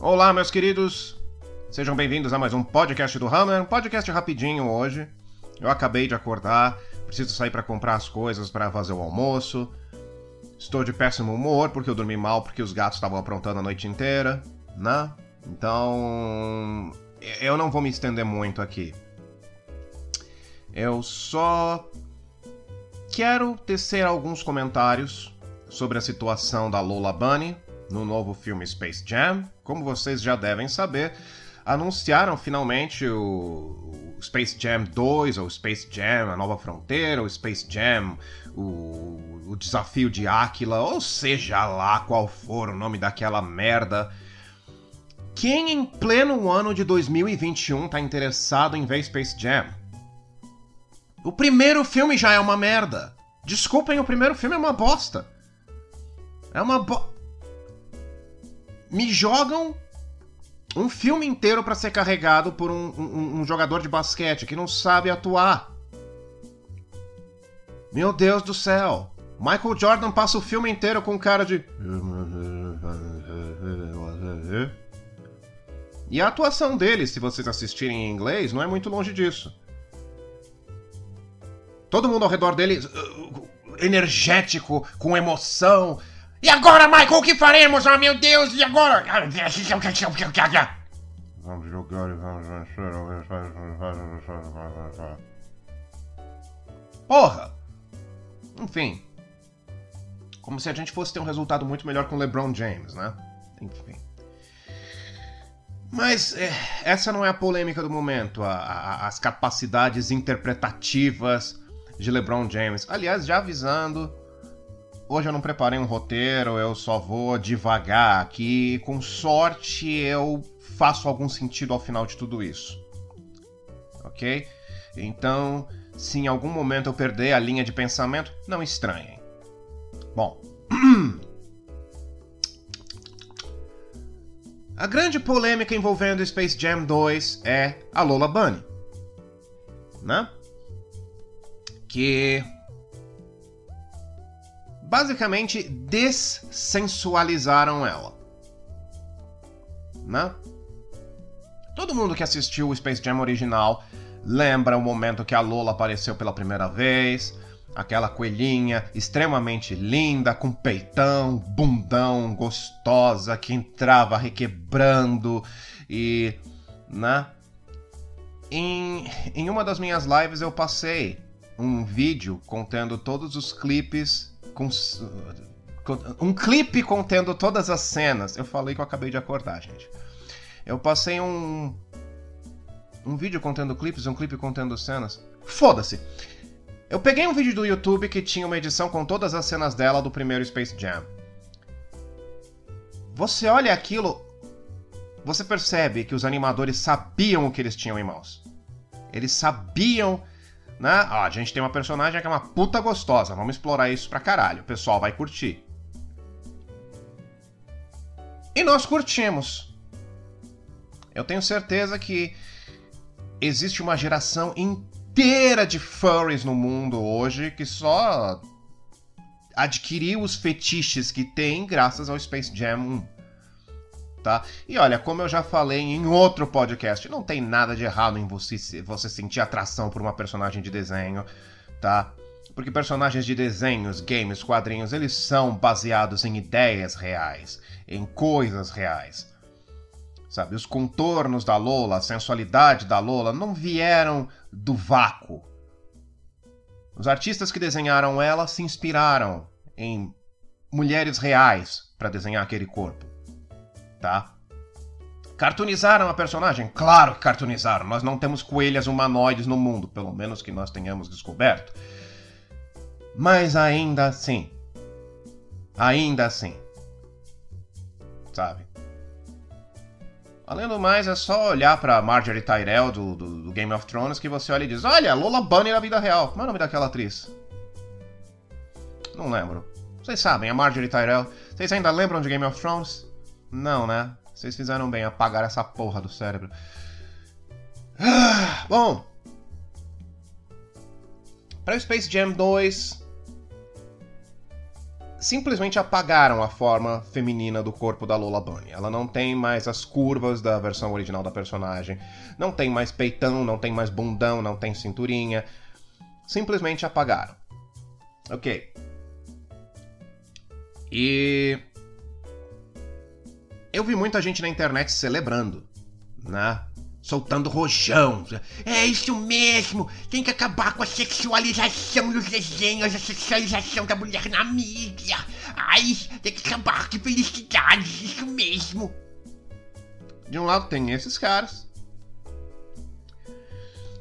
Olá, meus queridos. Sejam bem-vindos a mais um podcast do Hammer, um podcast rapidinho hoje. Eu acabei de acordar, preciso sair para comprar as coisas para fazer o almoço. Estou de péssimo humor porque eu dormi mal porque os gatos estavam aprontando a noite inteira, né? Então, eu não vou me estender muito aqui. Eu só quero tecer alguns comentários sobre a situação da Lola Bunny no novo filme Space Jam. Como vocês já devem saber, anunciaram finalmente o Space Jam 2, ou Space Jam A Nova Fronteira, ou Space Jam o, o Desafio de Aquila, ou seja lá qual for o nome daquela merda. Quem em pleno ano de 2021 tá interessado em ver Space Jam? O primeiro filme já é uma merda. Desculpem, o primeiro filme é uma bosta. É uma bo... Me jogam um filme inteiro para ser carregado por um, um, um, jogador de basquete que não sabe atuar. Meu Deus do céu! Michael Jordan passa o filme inteiro com cara de. E a atuação dele, se vocês assistirem em inglês, não é muito longe disso. Todo mundo ao redor dele uh, energético, com emoção, e agora, Michael, o que faremos? Ah, meu Deus, e agora? Vamos jogar e vamos vencer. Porra! Enfim. Como se a gente fosse ter um resultado muito melhor com LeBron James, né? Enfim. Mas é, essa não é a polêmica do momento. A, a, as capacidades interpretativas de LeBron James. Aliás, já avisando Hoje eu não preparei um roteiro, eu só vou devagar aqui. Com sorte eu faço algum sentido ao final de tudo isso. Ok? Então, se em algum momento eu perder a linha de pensamento, não estranhem. Bom. A grande polêmica envolvendo Space Jam 2 é a Lola Bunny. Né? Que basicamente dessensualizaram ela. Né? Todo mundo que assistiu o Space Jam original lembra o momento que a Lola apareceu pela primeira vez, aquela coelhinha extremamente linda, com peitão, bundão, gostosa, que entrava requebrando e. né? Em, em uma das minhas lives eu passei um vídeo contendo todos os clipes com, um clipe contendo todas as cenas. Eu falei que eu acabei de acordar, gente. Eu passei um um vídeo contendo clipes, um clipe contendo cenas. Foda-se. Eu peguei um vídeo do YouTube que tinha uma edição com todas as cenas dela do primeiro Space Jam. Você olha aquilo, você percebe que os animadores sabiam o que eles tinham em mãos. Eles sabiam né? Ah, a gente tem uma personagem que é uma puta gostosa, vamos explorar isso pra caralho, o pessoal vai curtir. E nós curtimos. Eu tenho certeza que existe uma geração inteira de furries no mundo hoje que só adquiriu os fetiches que tem graças ao Space Jam 1 tá? E olha, como eu já falei em outro podcast, não tem nada de errado em você, você sentir atração por uma personagem de desenho, tá? Porque personagens de desenhos, games, quadrinhos, eles são baseados em ideias reais, em coisas reais. Sabe, os contornos da Lola, a sensualidade da Lola não vieram do vácuo. Os artistas que desenharam ela se inspiraram em mulheres reais para desenhar aquele corpo tá? Cartoonizaram a personagem? Claro que cartoonizaram. Nós não temos coelhas humanoides no mundo, pelo menos que nós tenhamos descoberto. Mas ainda assim. Ainda assim. Sabe? Além do mais, é só olhar pra Marjorie Tyrell do, do, do, Game of Thrones que você olha e diz: Olha, Lola Bunny na vida real. Como é o nome daquela atriz? Não lembro. Vocês sabem, a Marjorie Tyrell. Vocês ainda lembram de Game of Thrones? Não, né? Vocês fizeram bem apagar essa porra do cérebro. Ah, bom. Para o Space Jam 2. simplesmente apagaram a forma feminina do corpo da Lola Bunny. Ela não tem mais as curvas da versão original da personagem, não tem mais peitão, não tem mais bundão, não tem cinturinha. Simplesmente apagaram. Ok. E. Eu vi muita gente na internet celebrando, né? soltando rojão. É isso mesmo! Tem que acabar com a sexualização dos desenhos, a sexualização da mulher na mídia. Ai, tem que acabar, que felicidade, isso mesmo. De um lado tem esses caras.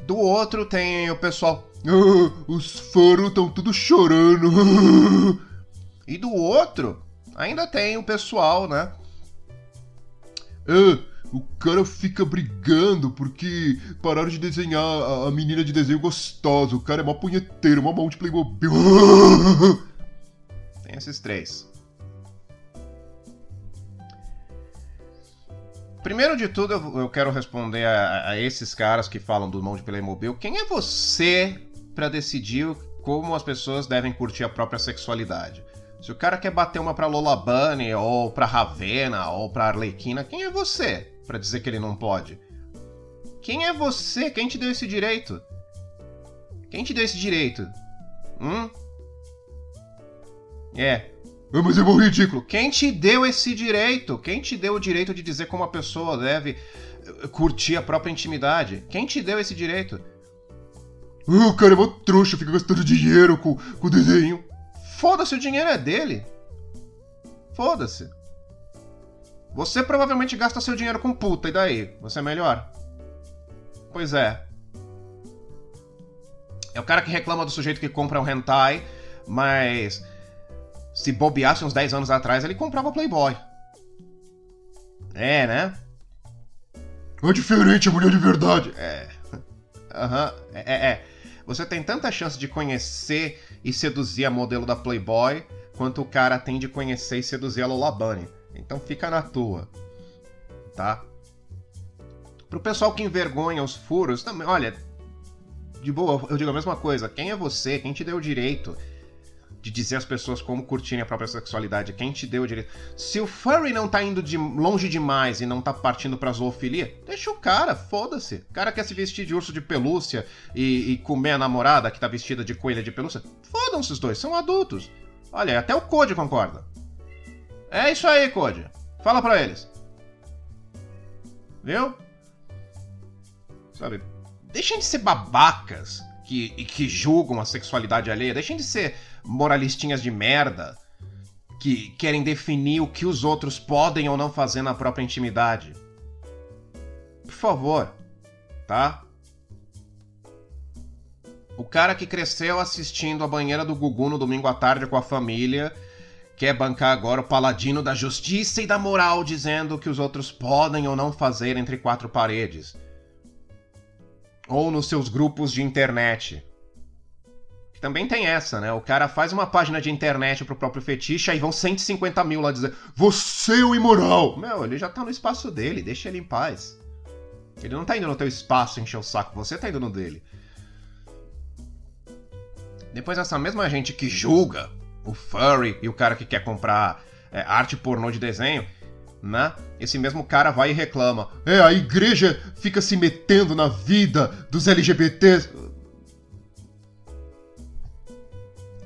Do outro tem o pessoal. Ah, os fãs estão tudo chorando. e do outro, ainda tem o pessoal, né? Ah, o cara fica brigando porque pararam de desenhar a, a menina de desenho gostosa. O cara é mó punheteiro, mó mão de Playmobil. Tem esses três. Primeiro de tudo, eu, quero responder a, a, esses caras que falam do mão de Playmobil. Quem é você para decidir como as pessoas devem curtir a própria sexualidade? Se o cara quer bater uma pra Lola Bunny, ou pra Ravena, ou pra Arlequina, quem é você? para dizer que ele não pode. Quem é você? Quem te deu esse direito? Quem te deu esse direito? Hum? É. Ah, mas é muito ridículo. Quem te deu esse direito? Quem te deu o direito de dizer como a pessoa deve eh, curtir a própria intimidade? Quem te deu esse direito? Ah, o cara é uma trouxa, fica gastando dinheiro com, com desenho. Foda-se, o dinheiro é dele. Foda-se. Você provavelmente gasta seu dinheiro com puta, e daí? Você é melhor? Pois é. É o cara que reclama do sujeito que compra um hentai, mas se bobeasse uns 10 anos atrás, ele comprava Playboy. É, né? É diferente, mulher de verdade. É. Aham, uhum. é, é, é. Você tem tanta chance de conhecer e seduzir a modelo da Playboy quanto o cara tem de conhecer e seduzir a Lola Bunny. Então fica na tua, tá? Pro pessoal que envergonha os furos, também, olha, de boa, eu digo a mesma coisa. Quem é você? Quem te deu o direito de dizer às pessoas como curtirem a própria sexualidade? Quem te deu o direito? Se o furry não tá indo de longe demais e não tá partindo pra zoofilia, deixa o cara, foda-se. O cara quer se vestir de urso de pelúcia e, e comer a namorada que tá vestida de coelha de pelúcia. Fodam-se os dois, são adultos. Olha, até o Code concorda. É isso aí, Code. Fala pra eles. Viu? Sabe? Deixem de ser babacas que, que julgam a sexualidade alheia. Deixem de ser moralistinhas de merda que querem definir o que os outros podem ou não fazer na própria intimidade. Por favor, tá? O cara que cresceu assistindo a banheira do Gugu no domingo à tarde com a família quer bancar agora o paladino da justiça e da moral, dizendo o que os outros podem ou não fazer entre quatro paredes. Ou nos seus grupos de internet. Também tem essa, né? O cara faz uma página de internet pro próprio fetiche, aí vão 150 mil lá dizer Você é o imoral! Meu, ele já tá no espaço dele, deixa ele em paz. Ele não tá indo no teu espaço encher o saco, você tá indo no dele. Depois essa mesma gente que julga o furry e o cara que quer comprar é, arte pornô de desenho, né? Esse mesmo cara vai e reclama. É, a igreja fica se metendo na vida dos LGBTs.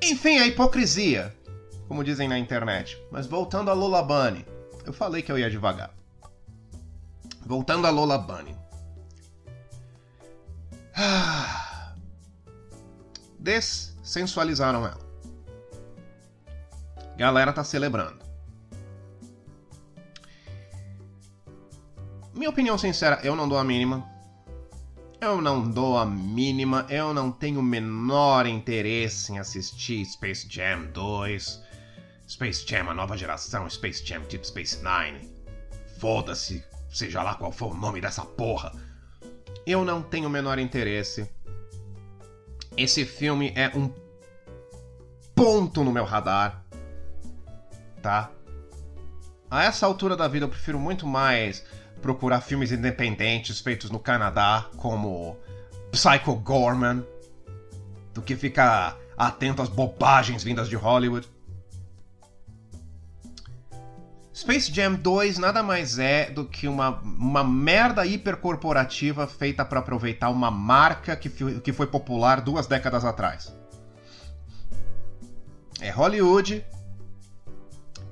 Enfim, a hipocrisia, como dizem na internet. Mas voltando a Lola Bunny, eu falei que eu ia devagar. Voltando a Lola Bunny. Dessensualizaram ela galera tá celebrando. Minha opinião sincera, eu não dou a mínima. Eu não dou a mínima, eu não tenho o menor interesse em assistir Space Jam 2, Space Jam, a nova geração, Space Jam Deep Space Nine. Foda-se, seja lá qual for o nome dessa porra. Eu não tenho o menor interesse. Esse filme é um ponto no meu radar tá? A essa altura da vida eu prefiro muito mais procurar filmes independentes feitos no Canadá, como Psycho Gorman, do que ficar atento às bobagens vindas de Hollywood. Space Jam 2 nada mais é do que uma, uma merda hipercorporativa feita para aproveitar uma marca que, que foi popular duas décadas atrás. É Hollywood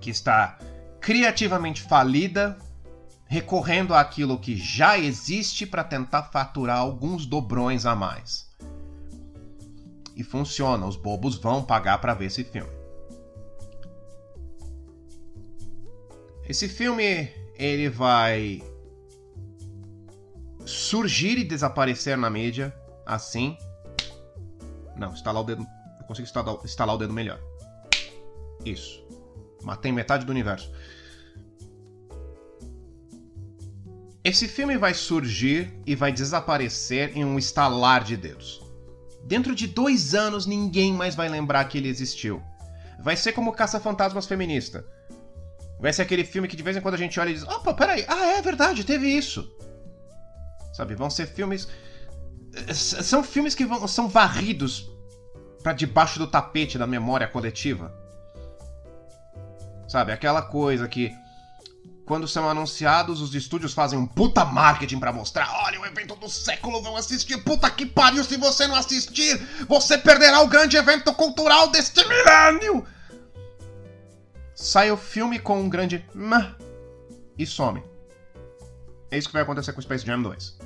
que está criativamente falida, recorrendo àquilo que já existe para tentar faturar alguns dobrões a mais. E funciona, os bobos vão pagar para ver esse filme. Esse filme ele vai surgir e desaparecer na mídia assim. Não, estalar o dedo. Eu consigo estalar o dedo melhor. Isso. Matei metade do universo. Esse filme vai surgir e vai desaparecer em um estalar de dedos. Dentro de dois anos ninguém mais vai lembrar que ele existiu. Vai ser como Caça-Fantasmas Feminista. Vai ser aquele filme que de vez em quando a gente olha e diz: opa, peraí, ah, é verdade, teve isso. Sabe, vão ser filmes. São filmes que vão, são varridos para debaixo do tapete da memória coletiva. Sabe, aquela coisa que quando são anunciados, os estúdios fazem um puta marketing para mostrar. Olha, o evento do século, vão assistir. Puta que pariu, se você não assistir, você perderá o grande evento cultural deste milênio. Sai o filme com um grande e some. É isso que vai acontecer com Space Jam 2.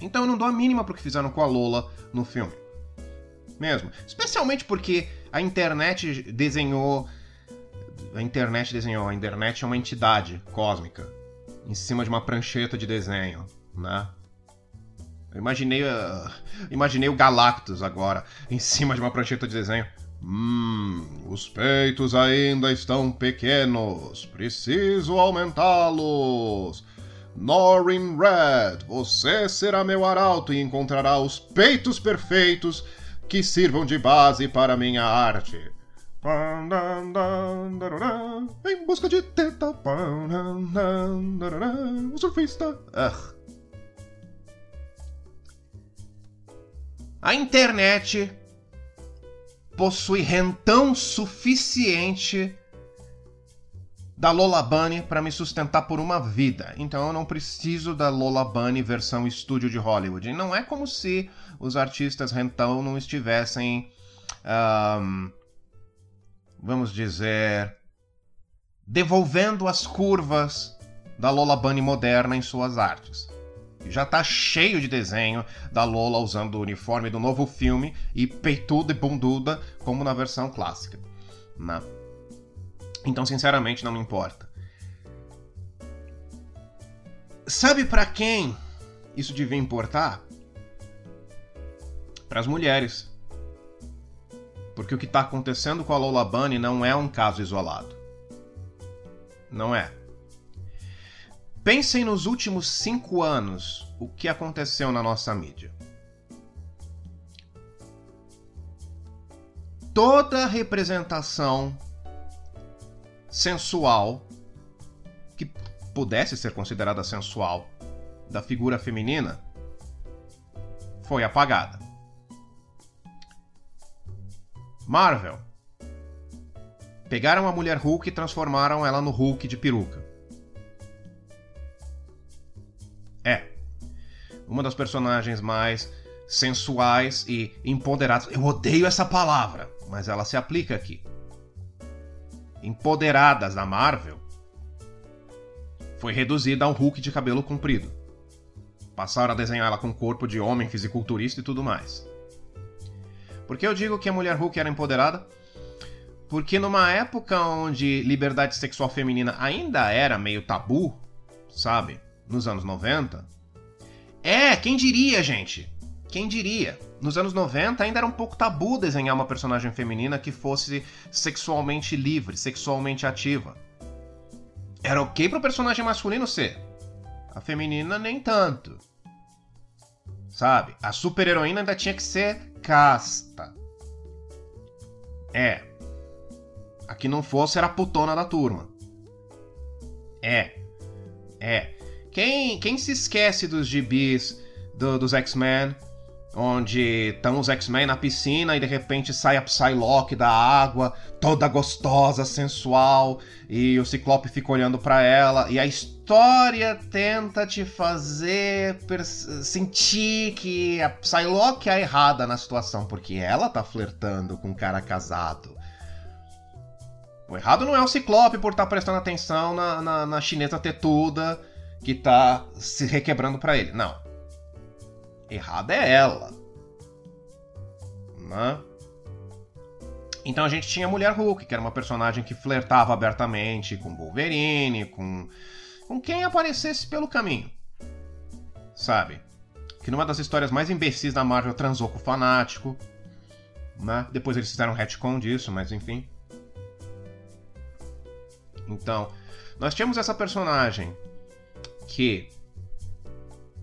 Então eu não dou a mínima pro que fizeram com a Lola no filme. Mesmo. Especialmente porque a internet desenhou a internet desenhou. A internet é uma entidade cósmica em cima de uma prancheta de desenho, né? Eu imaginei, uh, imaginei o Galactus agora em cima de uma prancheta de desenho. Hum, os peitos ainda estão pequenos. Preciso aumentá-los. Norin Red, você será meu arauto e encontrará os peitos perfeitos que sirvam de base para minha arte. Em busca de teta. O surfista. Ugh. A internet possui rentão suficiente da Lola Bunny para me sustentar por uma vida. Então eu não preciso da Lola Bunny versão estúdio de Hollywood. Não é como se os artistas rentão não estivessem um, vamos dizer, devolvendo as curvas da Lola Bunny moderna em suas artes. Já tá cheio de desenho da Lola usando o uniforme do novo filme e peituda e bunduda como na versão clássica. Então, sinceramente, não me importa. Sabe para quem isso devia importar? Para as mulheres. Porque o que está acontecendo com a Lola Bunny não é um caso isolado. Não é. Pensem nos últimos cinco anos o que aconteceu na nossa mídia. Toda representação sensual que pudesse ser considerada sensual da figura feminina foi apagada. Marvel. Pegaram a mulher Hulk e transformaram ela no Hulk de peruca. É. Uma das personagens mais sensuais e empoderadas. Eu odeio essa palavra, mas ela se aplica aqui. Empoderadas da Marvel foi reduzida a um Hulk de cabelo comprido. Passaram a desenhar ela com corpo de homem fisiculturista e tudo mais. Por que eu digo que a mulher Hulk era empoderada? Porque numa época onde liberdade sexual feminina ainda era meio tabu, sabe? Nos anos 90. É, quem diria, gente? Quem diria? Nos anos 90 ainda era um pouco tabu desenhar uma personagem feminina que fosse sexualmente livre, sexualmente ativa. Era ok pro personagem masculino ser. A feminina nem tanto. Sabe? A super-heroína ainda tinha que ser casta. É. A que não fosse era a putona da turma. É. É. Quem, quem se esquece dos gibis do, dos X-Men onde estão os X-Men na piscina e de repente sai a Psylocke da água, toda gostosa, sensual, e o Ciclope fica olhando para ela, e a história tenta te fazer sentir que a Psylocke é errada na situação, porque ela tá flertando com um cara casado. O errado não é o Ciclope por estar tá prestando atenção na, na, na chinesa tetuda que tá se requebrando para ele. Não errada é ela. Né? Então a gente tinha a Mulher Hulk, que era uma personagem que flertava abertamente com Wolverine, com, com quem aparecesse pelo caminho. Sabe? Que numa das histórias mais imbecis da Marvel transou com o fanático. Né? Depois eles fizeram um retcon disso, mas enfim. Então, nós tínhamos essa personagem que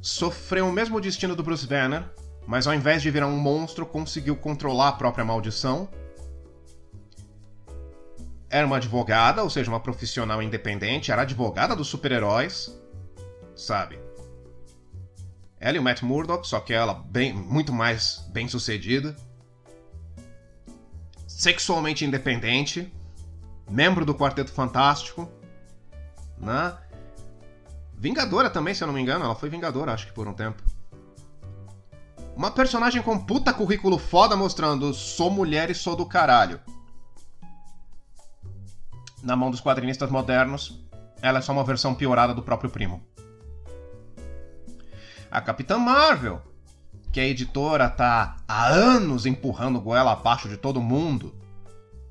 sofreu o mesmo destino do Bruce Banner, mas ao invés de virar um monstro, conseguiu controlar a própria maldição. Era uma advogada, ou seja, uma profissional independente, era advogada dos super-heróis, sabe? Ela e o Matt Murdock, só que ela bem, muito mais bem sucedida. Sexualmente independente, membro do Quarteto Fantástico, né? Vingadora também, se eu não me engano. Ela foi Vingadora, acho que por um tempo. Uma personagem com puta currículo foda mostrando sou mulher e sou do caralho. Na mão dos quadrinistas modernos, ela é só uma versão piorada do próprio primo. A Capitã Marvel, que a editora tá há anos empurrando goela abaixo de todo mundo,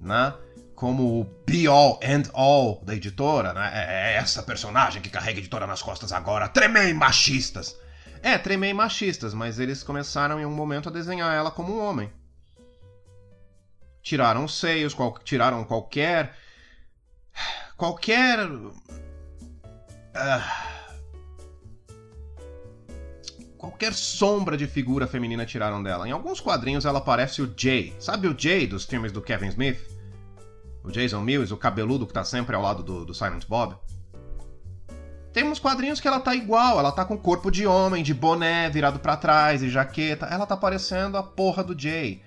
né? Como o be all and all da editora, né? É, é essa personagem que carrega a editora nas costas agora, tremei machistas. É, tremei machistas, mas eles começaram em um momento a desenhar ela como um homem. Tiraram os seios, qual, tiraram qualquer. qualquer. Uh, qualquer sombra de figura feminina tiraram dela. Em alguns quadrinhos ela parece o Jay. Sabe o Jay dos filmes do Kevin Smith? O Jason Mills, o cabeludo que tá sempre ao lado do, do Silent Bob. Temos quadrinhos que ela tá igual, ela tá com corpo de homem, de boné virado para trás e jaqueta. Ela tá parecendo a porra do Jay.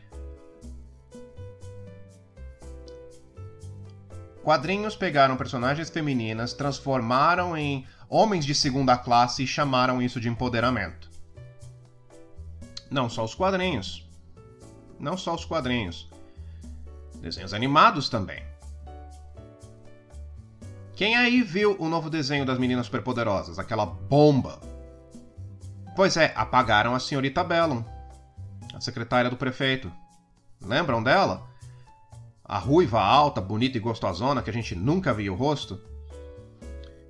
Quadrinhos pegaram personagens femininas, transformaram em homens de segunda classe e chamaram isso de empoderamento. Não só os quadrinhos. Não só os quadrinhos. Desenhos animados também. Quem aí viu o novo desenho das Meninas Superpoderosas? Aquela bomba. Pois é, apagaram a senhorita Bellum, a secretária do prefeito. Lembram dela? A ruiva alta, bonita e gostosona que a gente nunca viu o rosto?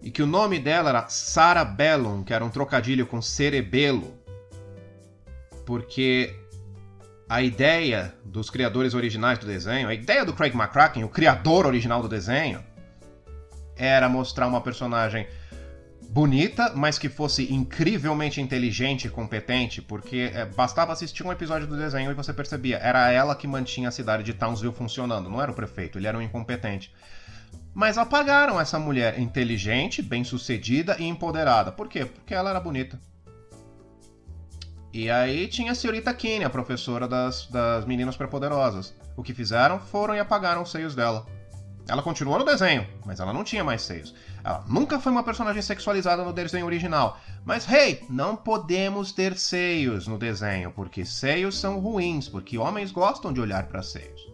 E que o nome dela era Sarah Bellum, que era um trocadilho com cerebelo. Porque a ideia dos criadores originais do desenho, a ideia do Craig McCracken, o criador original do desenho, era mostrar uma personagem bonita, mas que fosse incrivelmente inteligente e competente, porque é, bastava assistir um episódio do desenho e você percebia, era ela que mantinha a cidade de Townsville funcionando, não era o prefeito, ele era um incompetente. Mas apagaram essa mulher inteligente, bem-sucedida e empoderada. Por quê? Porque ela era bonita. E aí tinha a senhorita Kinney, a professora das, das meninas prepoderosas. O que fizeram foram e apagaram os seios dela. Ela continuou no desenho, mas ela não tinha mais seios. Ela nunca foi uma personagem sexualizada no desenho original. Mas, hey, não podemos ter seios no desenho, porque seios são ruins, porque homens gostam de olhar para seios.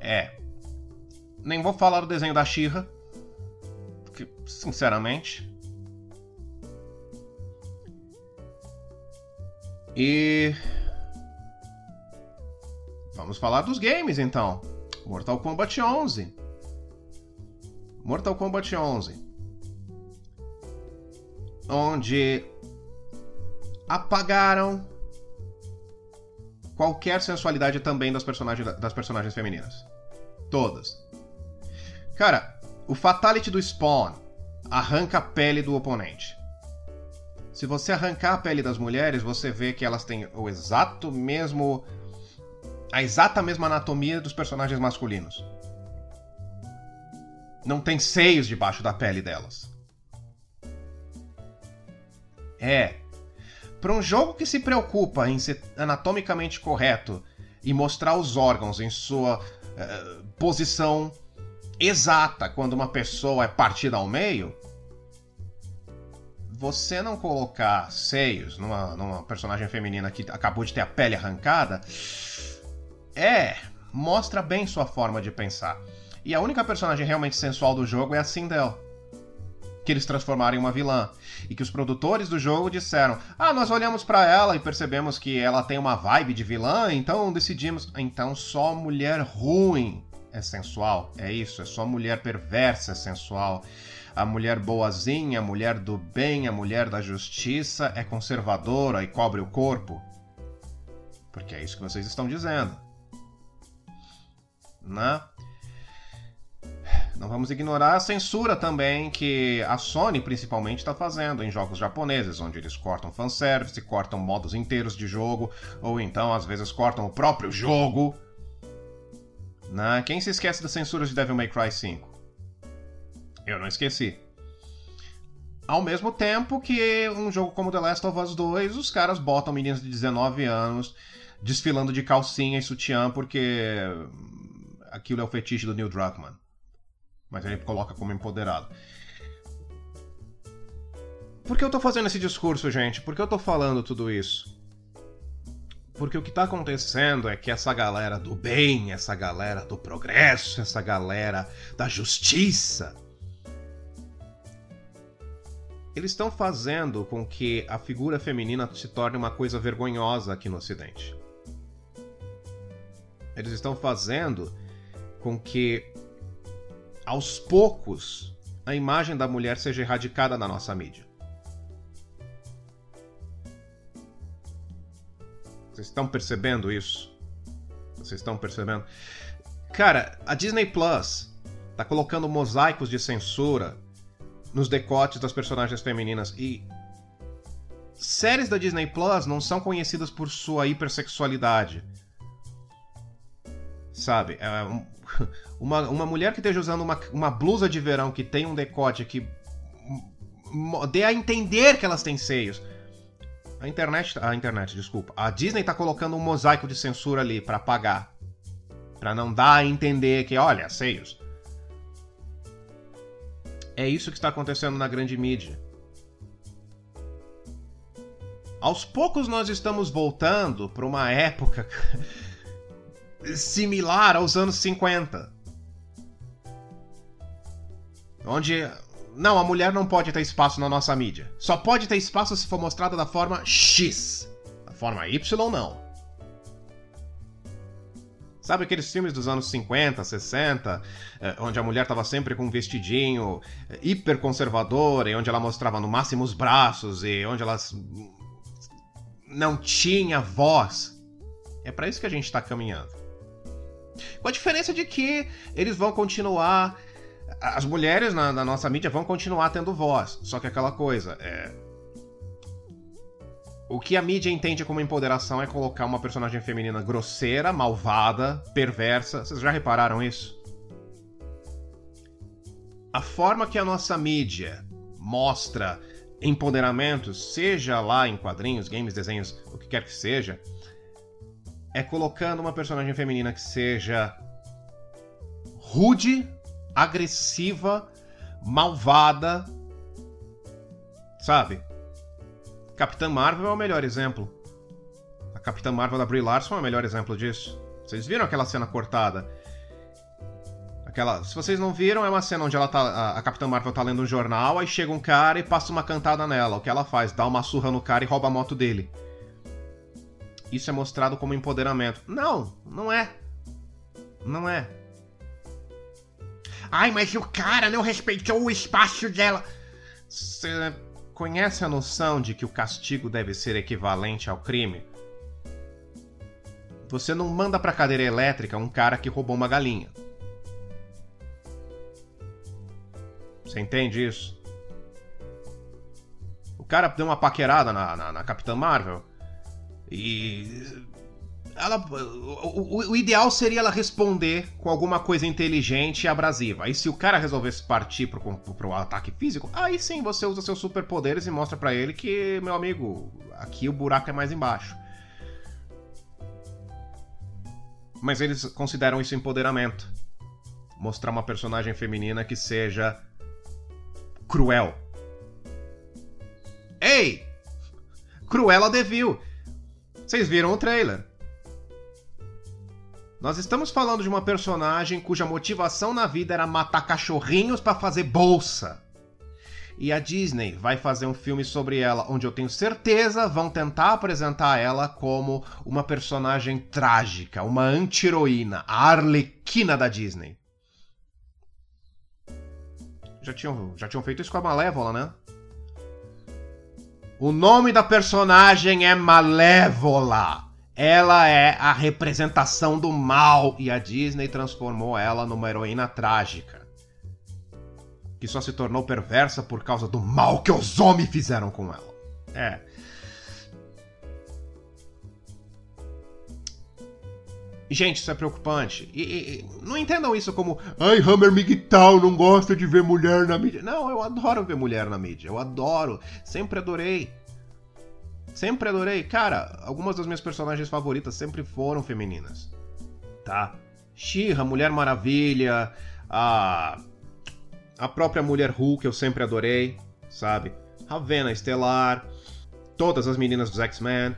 É. Nem vou falar do desenho da porque, sinceramente, E. Vamos falar dos games então. Mortal Kombat 11. Mortal Kombat 11. Onde apagaram qualquer sensualidade também das personagens, das personagens femininas. Todas. Cara, o Fatality do Spawn arranca a pele do oponente. Se você arrancar a pele das mulheres, você vê que elas têm o exato mesmo. a exata mesma anatomia dos personagens masculinos. Não tem seios debaixo da pele delas. É. Para um jogo que se preocupa em ser anatomicamente correto e mostrar os órgãos em sua uh, posição exata quando uma pessoa é partida ao meio, você não colocar seios numa, numa personagem feminina que acabou de ter a pele arrancada é mostra bem sua forma de pensar. E a única personagem realmente sensual do jogo é a Sindel. Que eles transformaram em uma vilã. E que os produtores do jogo disseram: Ah, nós olhamos para ela e percebemos que ela tem uma vibe de vilã, então decidimos. Então só mulher ruim é sensual. É isso, é só mulher perversa é sensual. A mulher boazinha, a mulher do bem, a mulher da justiça é conservadora e cobre o corpo. Porque é isso que vocês estão dizendo. Né? Não vamos ignorar a censura também que a Sony principalmente está fazendo em jogos japoneses, onde eles cortam fanservice, cortam modos inteiros de jogo, ou então às vezes cortam o próprio jogo. Né? Quem se esquece das censuras de Devil May Cry 5? Eu não esqueci. Ao mesmo tempo que um jogo como The Last of Us 2, os caras botam meninas de 19 anos desfilando de calcinha e sutiã porque aquilo é o fetiche do Neil Druckmann mas ele coloca como empoderado. Por que eu tô fazendo esse discurso, gente? Por que eu tô falando tudo isso? Porque o que tá acontecendo é que essa galera do bem, essa galera do progresso, essa galera da justiça, eles estão fazendo com que a figura feminina se torne uma coisa vergonhosa aqui no Ocidente. Eles estão fazendo com que aos poucos, a imagem da mulher seja erradicada na nossa mídia. Vocês estão percebendo isso? Vocês estão percebendo? Cara, a Disney Plus tá colocando mosaicos de censura nos decotes das personagens femininas e séries da Disney Plus não são conhecidas por sua hipersexualidade. Sabe? É um, uma, uma mulher que esteja usando uma, uma blusa de verão que tem um decote que dê a entender que elas têm seios. A internet, a internet, desculpa. A Disney tá colocando um mosaico de censura ali para apagar. Para não dar a entender que, olha, seios. É isso que está acontecendo na grande mídia. Aos poucos nós estamos voltando para uma época similar aos anos 50. Onde. Não, a mulher não pode ter espaço na nossa mídia. Só pode ter espaço se for mostrada da forma X. Da forma Y, não. Sabe aqueles filmes dos anos 50, 60, eh, onde a mulher estava sempre com um vestidinho eh, hiper conservador, e onde ela mostrava no máximo os braços, e onde ela não tinha voz? É para isso que a gente está caminhando. Com a diferença de que eles vão continuar. As mulheres na, na nossa mídia vão continuar tendo voz. Só que aquela coisa, é. O que a mídia entende como empoderação é colocar uma personagem feminina grosseira, malvada, perversa. Vocês já repararam isso? A forma que a nossa mídia mostra empoderamento, seja lá em quadrinhos, games, desenhos, o que quer que seja, é colocando uma personagem feminina que seja rude, agressiva, malvada. Sabe? Capitã Marvel é o melhor exemplo. A Capitã Marvel da Brie Larson é o melhor exemplo disso. Vocês viram aquela cena cortada? Aquela, se vocês não viram, é uma cena onde ela tá, a, Capitã Marvel tá lendo um jornal, aí chega um cara e passa uma cantada nela. O que ela faz? Dá uma surra no cara e rouba a moto dele isso é mostrado como empoderamento. Não, não é. Não é. Ai, mas o cara não respeitou o espaço dela. Você conhece a noção de que o castigo deve ser equivalente ao crime? Você não manda pra cadeira elétrica um cara que roubou uma galinha. Você entende isso? O cara deu uma paquerada na, na, na Capitã Marvel. E. ela, o, o, ideal seria ela responder com alguma coisa inteligente e abrasiva. Aí se o cara resolvesse partir pro, pro, pro ataque físico, aí sim você usa seus superpoderes e mostra para ele que, meu amigo, aqui o buraco é mais embaixo. Mas eles consideram isso empoderamento. Mostrar uma personagem feminina que seja cruel. Ei! Cruella Devil! Vocês viram o trailer? Nós estamos falando de uma personagem cuja motivação na vida era matar cachorrinhos para fazer bolsa. E a Disney vai fazer um filme sobre ela, onde eu tenho certeza vão tentar apresentar ela como uma personagem trágica, uma anti-heroína, a Arlequina da Disney. Já tinham, já tinham feito isso com a Malévola, né? O nome da personagem é Malévola. Ela é a representação do mal e a Disney transformou ela numa heroína trágica. Que só se tornou perversa por causa do mal que os homens fizeram com ela. É. Gente, isso é preocupante. E, e, não entendam isso como Ai, Hammer Migtal não gosta de ver mulher na mídia. Não, eu adoro ver mulher na mídia. Eu adoro. Sempre adorei. Sempre adorei. Cara, algumas das minhas personagens favoritas sempre foram femininas. Tá? She-Ra, Mulher Maravilha, a. A própria Mulher Hulk eu sempre adorei, sabe? Ravena, Estelar, todas as meninas dos X-Men.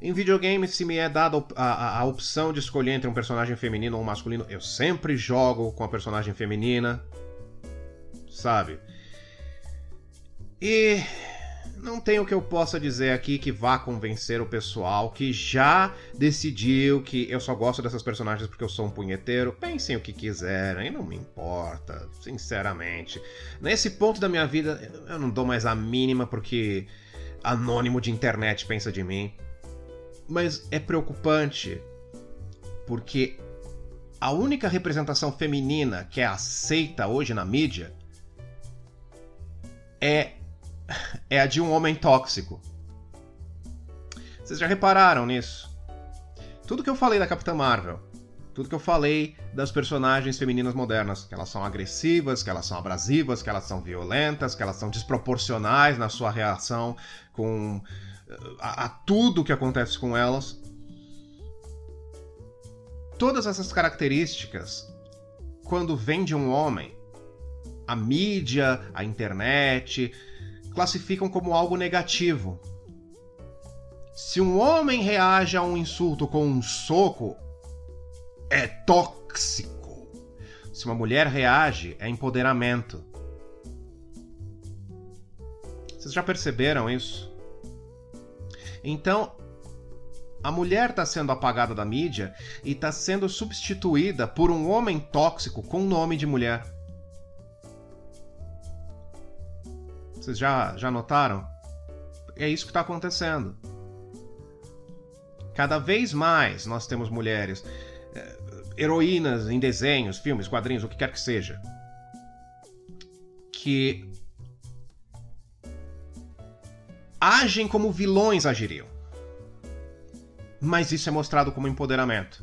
Em videogame, se me é dada a, a, a, opção de escolher entre um personagem feminino ou um masculino, eu sempre jogo com a personagem feminina. Sabe? E não tem o que eu possa dizer aqui que vá convencer o pessoal que já decidiu que eu só gosto dessas personagens porque eu sou um punheteiro. Pensem o que quiserem, não me importa, sinceramente. Nesse ponto da minha vida, eu não dou mais a mínima porque anônimo de internet pensa de mim. Mas é preocupante porque a única representação feminina que é aceita hoje na mídia é é a de um homem tóxico. Vocês já repararam nisso? Tudo que eu falei da Capitã Marvel, tudo que eu falei das personagens femininas modernas, que elas são agressivas, que elas são abrasivas, que elas são violentas, que elas são desproporcionais na sua reação com a, a tudo que acontece com elas. Todas essas características, quando vem de um homem, a mídia, a internet, classificam como algo negativo. Se um homem reage a um insulto com um soco, é tóxico. Se uma mulher reage, é empoderamento. Vocês já perceberam isso? Então, a mulher está sendo apagada da mídia e está sendo substituída por um homem tóxico com nome de mulher. Vocês já, já notaram? É isso que está acontecendo. Cada vez mais nós temos mulheres, é, heroínas em desenhos, filmes, quadrinhos, o que quer que seja, que agem como vilões agiriam. Mas isso é mostrado como empoderamento.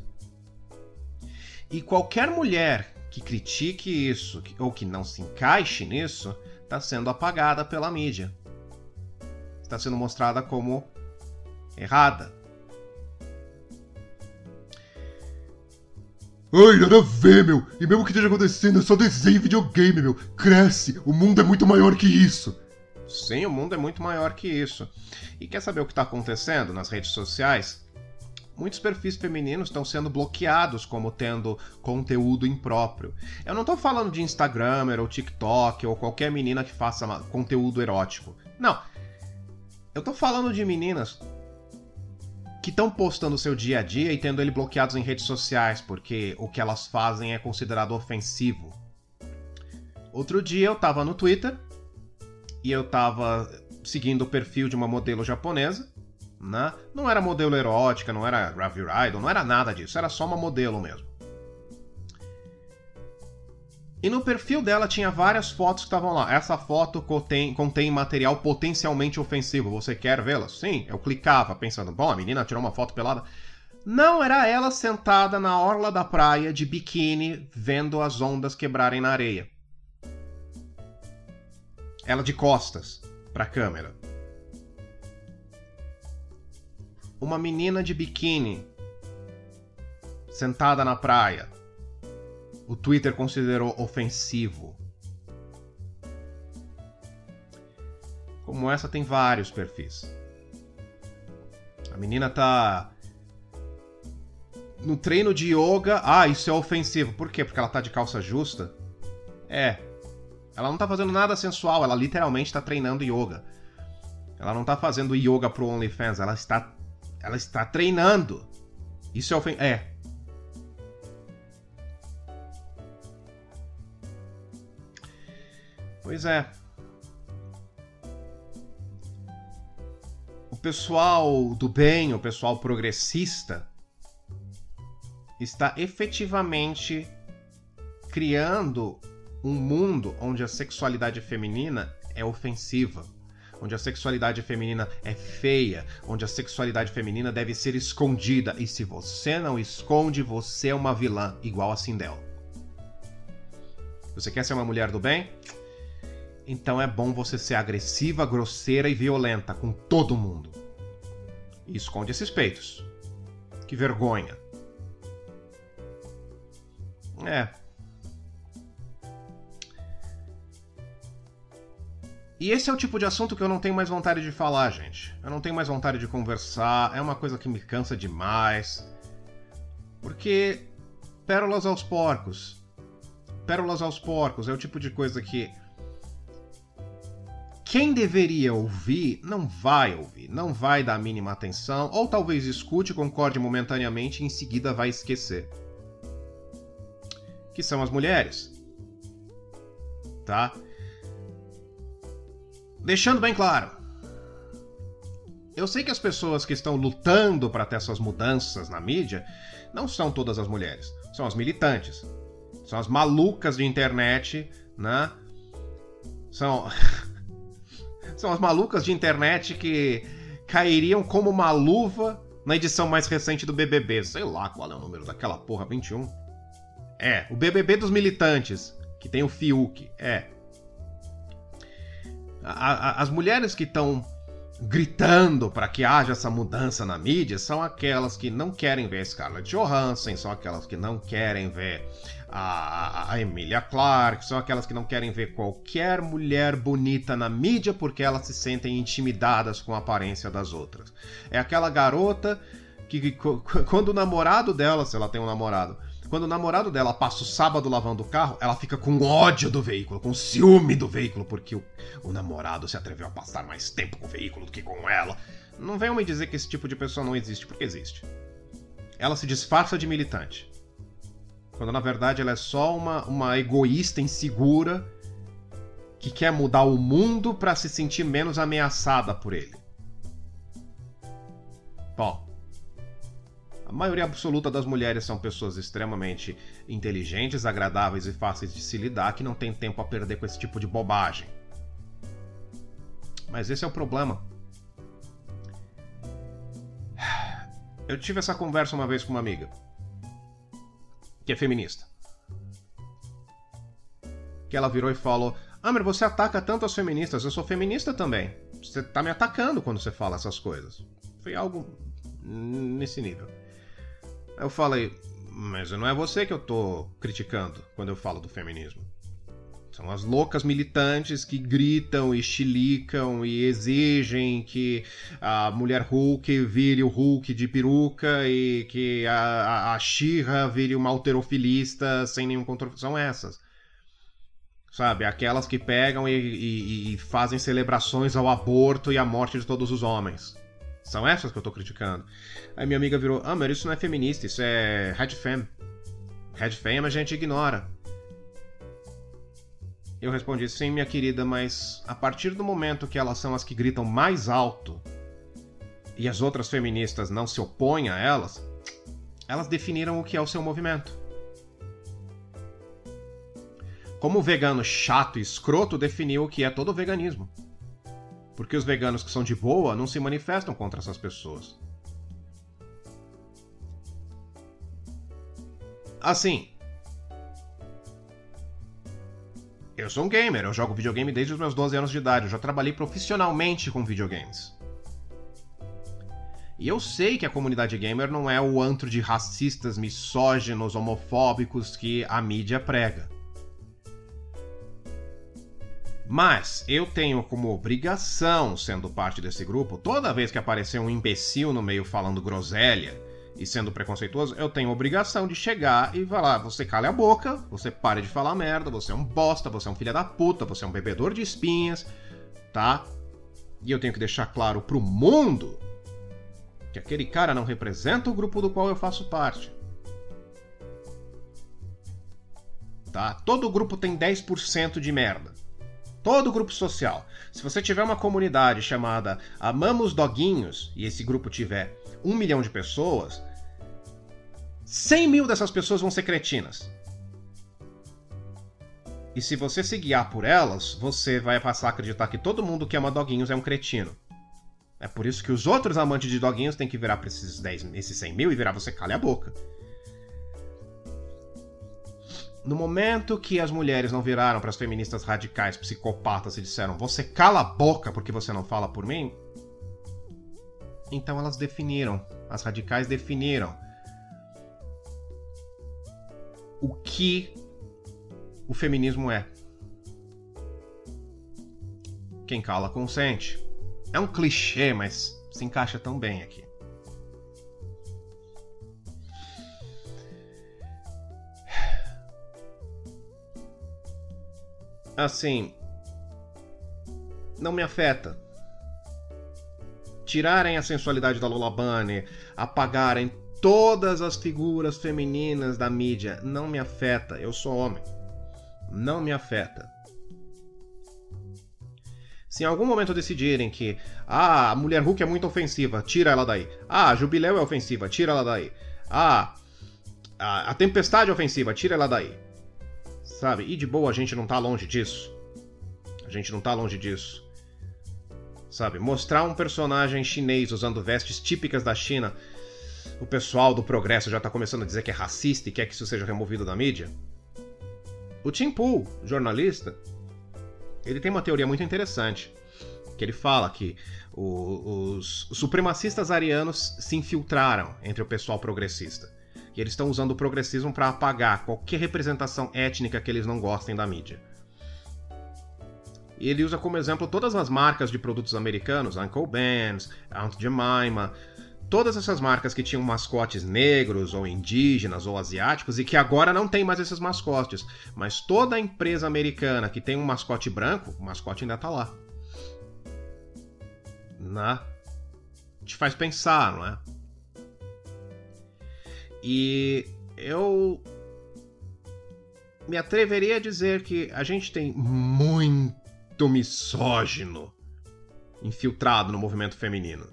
E qualquer mulher que critique isso ou que não se encaixe nisso está sendo apagada pela mídia. Está sendo mostrada como errada. Ai, nada a ver, meu. E mesmo que esteja acontecendo, é só desenho videogame, meu. Cresce. O mundo é muito maior que isso. Sim, o mundo é muito maior que isso. E quer saber o que está acontecendo nas redes sociais? Muitos perfis femininos estão sendo bloqueados como tendo conteúdo impróprio. Eu não estou falando de Instagramer ou TikTok ou qualquer menina que faça conteúdo erótico. Não. Eu estou falando de meninas que estão postando seu dia a dia e tendo ele bloqueados em redes sociais porque o que elas fazem é considerado ofensivo. Outro dia eu estava no Twitter e eu estava seguindo o perfil de uma modelo japonesa né? Não era modelo erótica, não era Gravure Idol, não era nada disso, era só uma modelo mesmo. E no perfil dela tinha várias fotos que estavam lá. Essa foto contém, contém material potencialmente ofensivo. Você quer vê-la? Sim. Eu clicava pensando, bom, a menina tirou uma foto pelada. Não era ela sentada na orla da praia de biquíni vendo as ondas quebrarem na areia. Ela de costas para a câmera. Uma menina de biquíni sentada na praia. O Twitter considerou ofensivo. Como essa tem vários perfis. A menina tá no treino de yoga, ah, isso é ofensivo. Por quê? Porque ela tá de calça justa? É. Ela não tá fazendo nada sensual, ela literalmente tá treinando yoga. Ela não tá fazendo yoga pro OnlyFans, ela está ela está treinando. Isso é ofensivo. É. Pois é. O pessoal do bem, o pessoal progressista, está efetivamente criando um mundo onde a sexualidade feminina é ofensiva, onde a sexualidade feminina é feia, onde a sexualidade feminina deve ser escondida e se você não esconde, você é uma vilã, igual a Sindel. Você quer ser uma mulher do bem? Então é bom você ser agressiva, grosseira e violenta com todo mundo. E esconde esses peitos. Que vergonha. É. E esse é o tipo de assunto que eu não tenho mais vontade de falar, gente. Eu não tenho mais vontade de conversar, é uma coisa que me cansa demais. Porque pérolas aos porcos. Pérolas aos porcos é o tipo de coisa que quem deveria ouvir não vai ouvir, não vai dar a mínima atenção, ou talvez escute, concorde momentaneamente e em seguida vai esquecer que são as mulheres. Tá? Deixando bem claro. Eu sei que as pessoas que estão lutando para ter essas mudanças na mídia não são todas as mulheres, são as militantes. São as malucas de internet, né? São são as malucas de internet que cairiam como uma luva na edição mais recente do BBB. Sei lá qual é o número daquela porra, 21. É, o BBB dos militantes, que tem o Fiuk. É. A, a, as mulheres que estão gritando para que haja essa mudança na mídia são aquelas que não querem ver a Scarlett Johansson, são aquelas que não querem ver a, a Emilia Clarke, são aquelas que não querem ver qualquer mulher bonita na mídia porque elas se sentem intimidadas com a aparência das outras. É aquela garota que, que quando o namorado dela, se ela tem um namorado, quando o namorado dela passa o sábado lavando o carro, ela fica com ódio do veículo, com ciúme do veículo, porque o, o namorado se atreveu a passar mais tempo com o veículo do que com ela. Não venham me dizer que esse tipo de pessoa não existe, porque existe. Ela se disfarça de militante. Quando na verdade ela é só uma, uma egoísta insegura que quer mudar o mundo para se sentir menos ameaçada por ele. Bom, a maioria absoluta das mulheres são pessoas extremamente inteligentes, agradáveis e fáceis de se lidar que não tem tempo a perder com esse tipo de bobagem. Mas esse é o problema. Eu tive essa conversa uma vez com uma amiga que é feminista. Que ela virou e falou: Amer, você ataca tanto as feministas, eu sou feminista também. Você tá me atacando quando você fala essas coisas. Foi algo nesse nível. Eu falei, mas não é você que eu tô criticando quando eu falo do feminismo. São as loucas militantes que gritam e chilicam e exigem que a mulher Hulk vire o Hulk de peruca e que a, a, a vire uma alterofilista sem nenhum controle. São essas. Sabe? Aquelas que pegam e, e, e fazem celebrações ao aborto e à morte de todos os homens. São essas que eu tô criticando. Aí minha amiga virou: Ah, mas isso não é feminista, isso é Red Fem. Red Fem a gente ignora. Eu respondi: Sim, minha querida, mas a partir do momento que elas são as que gritam mais alto e as outras feministas não se opõem a elas, elas definiram o que é o seu movimento. Como o vegano chato e escroto definiu o que é todo o veganismo. Porque os veganos que são de boa não se manifestam contra essas pessoas. Assim. Eu sou um gamer, eu jogo videogame desde os meus 12 anos de idade, eu já trabalhei profissionalmente com videogames. E eu sei que a comunidade gamer não é o antro de racistas, misóginos, homofóbicos que a mídia prega. Mas eu tenho como obrigação, sendo parte desse grupo, toda vez que aparecer um imbecil no meio falando groselha e sendo preconceituoso, eu tenho obrigação de chegar e falar: você cale a boca, você pare de falar merda, você é um bosta, você é um filho da puta, você é um bebedor de espinhas, tá? E eu tenho que deixar claro pro mundo que aquele cara não representa o grupo do qual eu faço parte. Tá? Todo grupo tem 10% de merda. Todo grupo social. Se você tiver uma comunidade chamada Amamos Doguinhos e esse grupo tiver um milhão de pessoas, 100 mil dessas pessoas vão ser cretinas. E se você se guiar por elas, você vai passar a acreditar que todo mundo que ama doguinhos é um cretino. É por isso que os outros amantes de doguinhos têm que virar pra esses, 10, esses 100 mil e virar você cale a boca. No momento que as mulheres não viraram para as feministas radicais psicopatas e disseram você cala a boca porque você não fala por mim, então elas definiram, as radicais definiram o que o feminismo é. Quem cala consente. É um clichê, mas se encaixa tão bem aqui. Assim, não me afeta. Tirarem a sensualidade da Lola Bunny, apagarem todas as figuras femininas da mídia, não me afeta. Eu sou homem. Não me afeta. Se em algum momento decidirem que ah, a mulher Hulk é muito ofensiva, tira ela daí. Ah, a Jubileu é ofensiva, tira ela daí. Ah, a, a Tempestade é ofensiva, tira ela daí sabe? E de boa a gente não tá longe disso. A gente não tá longe disso. Sabe? Mostrar um personagem chinês usando vestes típicas da China. O pessoal do progresso já tá começando a dizer que é racista e quer que isso seja removido da mídia. O Tim Pool, jornalista, ele tem uma teoria muito interessante. Que ele fala que o, os, supremacistas arianos se infiltraram entre o pessoal progressista. E eles estão usando o progressismo para apagar qualquer representação étnica que eles não gostem da mídia. E ele usa como exemplo todas as marcas de produtos americanos, Uncle Ben's, Aunt Jemima, todas essas marcas que tinham mascotes negros ou indígenas ou asiáticos e que agora não tem mais esses mascotes. Mas toda empresa americana que tem um mascote branco, o mascote ainda tá lá. Né? Te faz pensar, não é? E eu me atreveria a dizer que a gente tem muito misógino infiltrado no movimento feminino.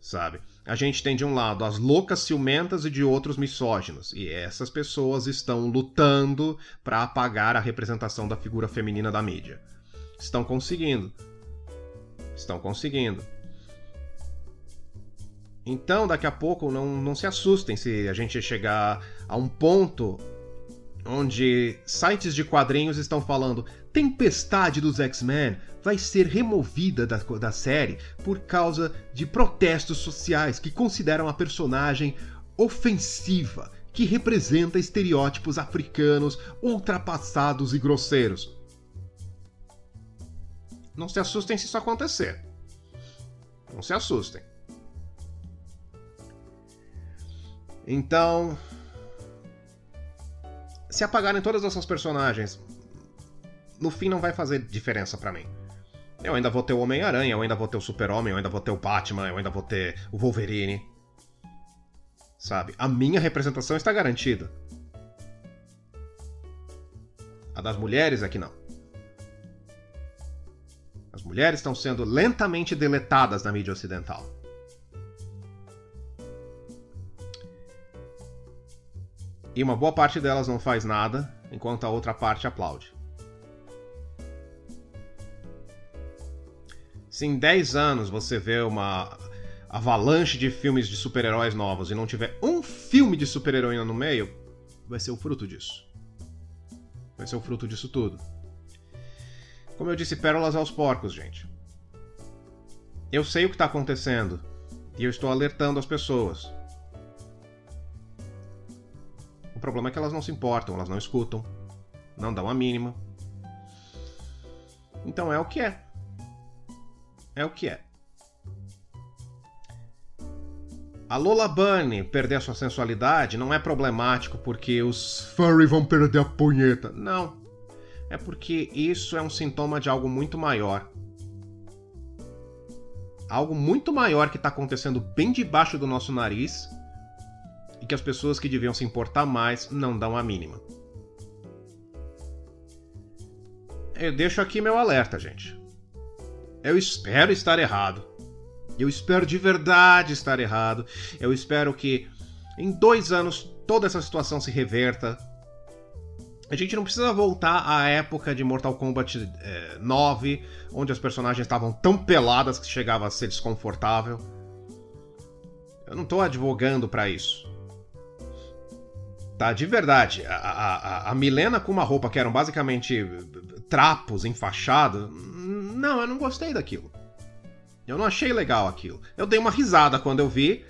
Sabe? A gente tem de um lado as loucas ciumentas e de outros misóginos, e essas pessoas estão lutando para apagar a representação da figura feminina da mídia. Estão conseguindo. Estão conseguindo. Então, daqui a pouco, não, não se assustem se a gente chegar a um ponto onde sites de quadrinhos estão falando Tempestade dos X-Men vai ser removida da, da série por causa de protestos sociais que consideram a personagem ofensiva, que representa estereótipos africanos ultrapassados e grosseiros. Não se assustem se isso acontecer. Não se assustem. Então, se apagarem todas essas personagens, no fim não vai fazer diferença para mim. Eu ainda vou ter o Homem-Aranha, eu ainda vou ter o Super-Homem, eu ainda vou ter o Batman, eu ainda vou ter o Wolverine. Sabe? A minha representação está garantida. A das mulheres é que não. As mulheres estão sendo lentamente deletadas na mídia ocidental. E uma boa parte delas não faz nada, enquanto a outra parte aplaude. Se em 10 anos você vê uma avalanche de filmes de super-heróis novos e não tiver um filme de super-heroína no meio, vai ser o fruto disso. Vai ser o fruto disso tudo. Como eu disse, pérolas aos porcos, gente. Eu sei o que está acontecendo e eu estou alertando as pessoas. Problema é que elas não se importam, elas não escutam, não dão a mínima. Então é o que é. É o que é. A Lola Bunny perder a sua sensualidade não é problemático porque os Furry vão perder a punheta. Não. É porque isso é um sintoma de algo muito maior. Algo muito maior que está acontecendo bem debaixo do nosso nariz e que as pessoas que deviam se importar mais não dão a mínima. Eu deixo aqui meu alerta, gente. Eu espero estar errado. Eu espero de verdade estar errado. Eu espero que em dois anos toda essa situação se reverta. A gente não precisa voltar à época de Mortal Kombat é, 9, onde as personagens estavam tão peladas que chegava a ser desconfortável. Eu não estou advogando para isso. Tá, de verdade. A, a, a Milena com uma roupa que eram basicamente trapos enfaixados. Não, eu não gostei daquilo. Eu não achei legal aquilo. Eu dei uma risada quando eu vi,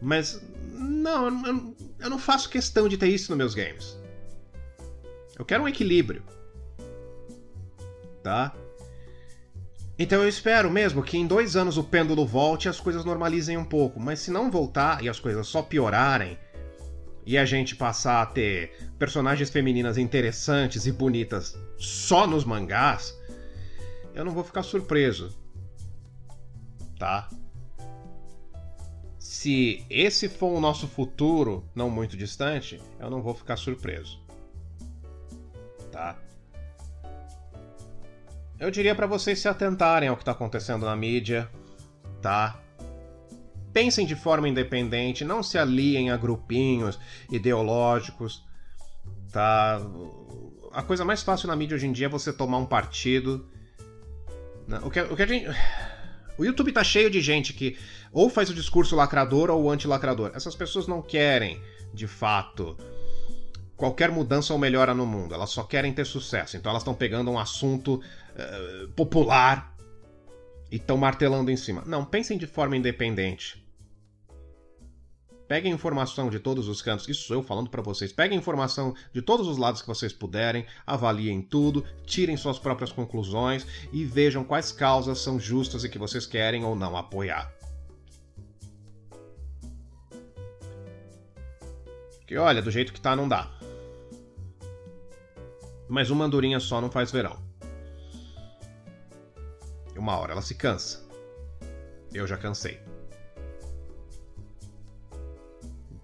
mas não, eu, eu não faço questão de ter isso nos meus games. Eu quero um equilíbrio. Tá? Então eu espero mesmo que em dois anos o pêndulo volte e as coisas normalizem um pouco. Mas se não voltar e as coisas só piorarem, e a gente passar a ter personagens femininas interessantes e bonitas só nos mangás, eu não vou ficar surpreso tá? Se esse for o nosso futuro, não muito distante, eu não vou ficar surpreso. Tá? Eu diria para vocês se atentarem ao que está acontecendo na mídia, tá? Pensem de forma independente, não se aliem a grupinhos ideológicos, tá? A coisa mais fácil na mídia hoje em dia é você tomar um partido. Né? O que, o que a gente o YouTube tá cheio de gente que ou faz o discurso lacrador ou anti-lacrador. Essas pessoas não querem, de fato, qualquer mudança ou melhora no mundo. Elas só querem ter sucesso. Então elas estão pegando um assunto uh, popular e estão martelando em cima. Não, pensem de forma independente. Peguem informação de todos os cantos, isso sou eu falando para vocês. Peguem informação de todos os lados que vocês puderem, avaliem tudo, tirem suas próprias conclusões e vejam quais causas são justas e que vocês querem ou não apoiar. Porque olha, do jeito que tá não dá. Mas uma andorinha só não faz verão. Uma hora ela se cansa. Eu já cansei.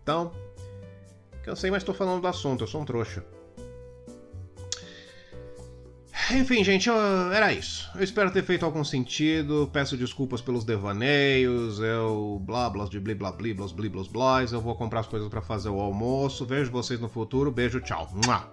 Então, cansei, mas estou falando do assunto, eu sou um trouxa. Enfim, gente, era isso. Eu espero ter feito algum sentido. Peço desculpas pelos devaneios. Eu. blá blá de blá blá blá blá blá blá. Eu vou comprar as coisas para fazer o almoço. Vejo vocês no futuro. Beijo, tchau. Mua.